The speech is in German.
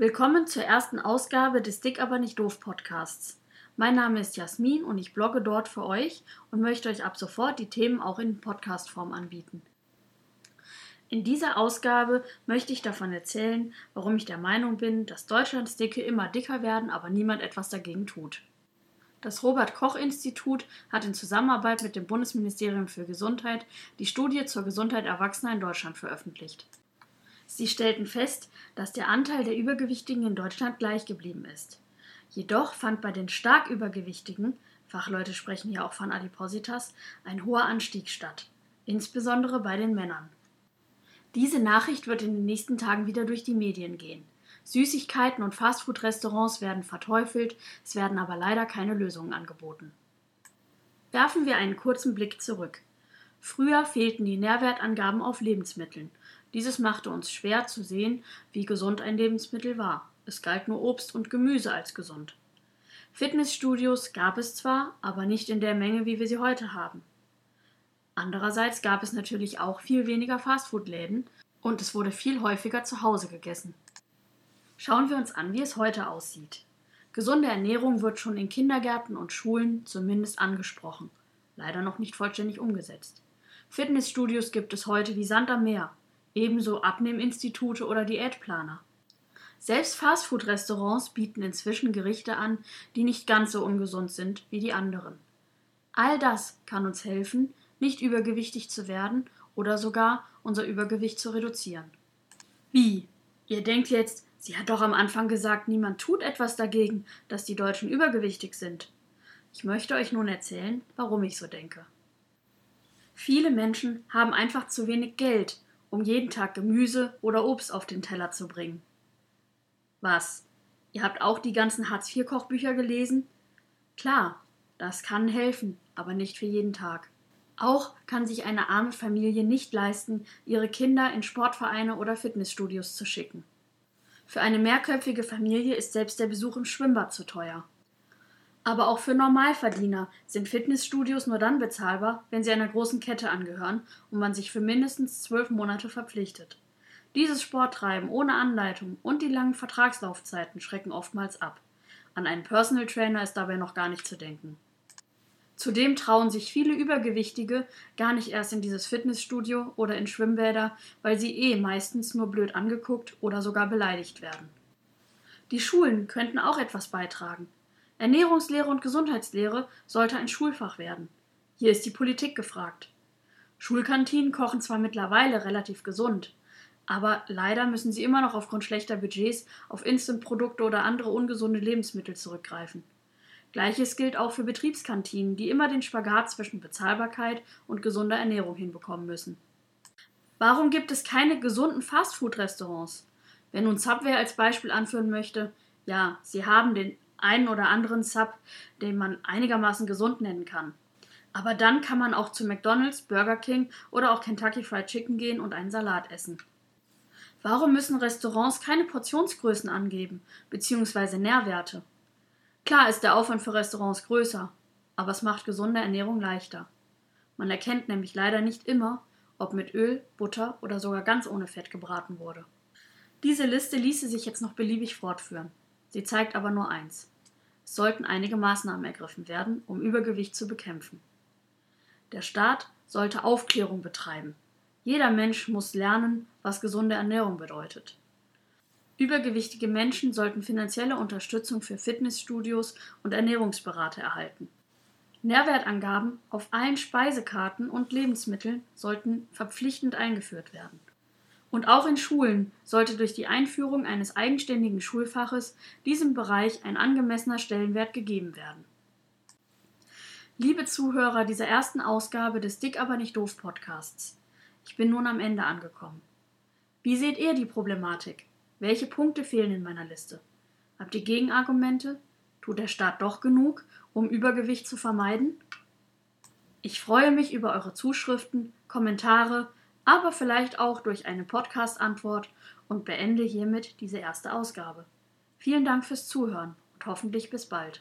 Willkommen zur ersten Ausgabe des Dick aber nicht doof Podcasts. Mein Name ist Jasmin und ich blogge dort für euch und möchte euch ab sofort die Themen auch in Podcastform anbieten. In dieser Ausgabe möchte ich davon erzählen, warum ich der Meinung bin, dass Deutschlands Dicke immer dicker werden, aber niemand etwas dagegen tut. Das Robert Koch Institut hat in Zusammenarbeit mit dem Bundesministerium für Gesundheit die Studie zur Gesundheit Erwachsener in Deutschland veröffentlicht. Sie stellten fest, dass der Anteil der Übergewichtigen in Deutschland gleich geblieben ist. Jedoch fand bei den stark Übergewichtigen, Fachleute sprechen hier auch von Adipositas, ein hoher Anstieg statt, insbesondere bei den Männern. Diese Nachricht wird in den nächsten Tagen wieder durch die Medien gehen. Süßigkeiten und Fastfood-Restaurants werden verteufelt, es werden aber leider keine Lösungen angeboten. Werfen wir einen kurzen Blick zurück. Früher fehlten die Nährwertangaben auf Lebensmitteln. Dieses machte uns schwer zu sehen, wie gesund ein Lebensmittel war. Es galt nur Obst und Gemüse als gesund. Fitnessstudios gab es zwar, aber nicht in der Menge, wie wir sie heute haben. Andererseits gab es natürlich auch viel weniger Fastfood-Läden und es wurde viel häufiger zu Hause gegessen. Schauen wir uns an, wie es heute aussieht. Gesunde Ernährung wird schon in Kindergärten und Schulen zumindest angesprochen, leider noch nicht vollständig umgesetzt. Fitnessstudios gibt es heute wie Sand am Meer ebenso Abnehminstitute oder Diätplaner. Selbst Fastfood-Restaurants bieten inzwischen Gerichte an, die nicht ganz so ungesund sind wie die anderen. All das kann uns helfen, nicht übergewichtig zu werden oder sogar unser Übergewicht zu reduzieren. Wie? Ihr denkt jetzt, sie hat doch am Anfang gesagt, niemand tut etwas dagegen, dass die Deutschen übergewichtig sind. Ich möchte euch nun erzählen, warum ich so denke. Viele Menschen haben einfach zu wenig Geld, um jeden Tag Gemüse oder Obst auf den Teller zu bringen. Was? Ihr habt auch die ganzen Hartz-IV-Kochbücher gelesen? Klar, das kann helfen, aber nicht für jeden Tag. Auch kann sich eine arme Familie nicht leisten, ihre Kinder in Sportvereine oder Fitnessstudios zu schicken. Für eine mehrköpfige Familie ist selbst der Besuch im Schwimmbad zu teuer. Aber auch für Normalverdiener sind Fitnessstudios nur dann bezahlbar, wenn sie einer großen Kette angehören und man sich für mindestens zwölf Monate verpflichtet. Dieses Sporttreiben ohne Anleitung und die langen Vertragslaufzeiten schrecken oftmals ab. An einen Personal Trainer ist dabei noch gar nicht zu denken. Zudem trauen sich viele Übergewichtige gar nicht erst in dieses Fitnessstudio oder in Schwimmbäder, weil sie eh meistens nur blöd angeguckt oder sogar beleidigt werden. Die Schulen könnten auch etwas beitragen. Ernährungslehre und Gesundheitslehre sollte ein Schulfach werden. Hier ist die Politik gefragt. Schulkantinen kochen zwar mittlerweile relativ gesund, aber leider müssen sie immer noch aufgrund schlechter Budgets auf Instant-Produkte oder andere ungesunde Lebensmittel zurückgreifen. Gleiches gilt auch für Betriebskantinen, die immer den Spagat zwischen Bezahlbarkeit und gesunder Ernährung hinbekommen müssen. Warum gibt es keine gesunden Fastfood-Restaurants? Wer nun Subway als Beispiel anführen möchte, ja, sie haben den einen oder anderen Sub, den man einigermaßen gesund nennen kann. Aber dann kann man auch zu McDonald's, Burger King oder auch Kentucky Fried Chicken gehen und einen Salat essen. Warum müssen Restaurants keine Portionsgrößen angeben, beziehungsweise Nährwerte? Klar ist der Aufwand für Restaurants größer, aber es macht gesunde Ernährung leichter. Man erkennt nämlich leider nicht immer, ob mit Öl, Butter oder sogar ganz ohne Fett gebraten wurde. Diese Liste ließe sich jetzt noch beliebig fortführen. Sie zeigt aber nur eins. Es sollten einige Maßnahmen ergriffen werden, um Übergewicht zu bekämpfen. Der Staat sollte Aufklärung betreiben. Jeder Mensch muss lernen, was gesunde Ernährung bedeutet. Übergewichtige Menschen sollten finanzielle Unterstützung für Fitnessstudios und Ernährungsberater erhalten. Nährwertangaben auf allen Speisekarten und Lebensmitteln sollten verpflichtend eingeführt werden. Und auch in Schulen sollte durch die Einführung eines eigenständigen Schulfaches diesem Bereich ein angemessener Stellenwert gegeben werden. Liebe Zuhörer dieser ersten Ausgabe des Dick aber nicht doof Podcasts, ich bin nun am Ende angekommen. Wie seht ihr die Problematik? Welche Punkte fehlen in meiner Liste? Habt ihr Gegenargumente? Tut der Staat doch genug, um Übergewicht zu vermeiden? Ich freue mich über eure Zuschriften, Kommentare aber vielleicht auch durch eine Podcast-Antwort und beende hiermit diese erste Ausgabe. Vielen Dank fürs Zuhören und hoffentlich bis bald.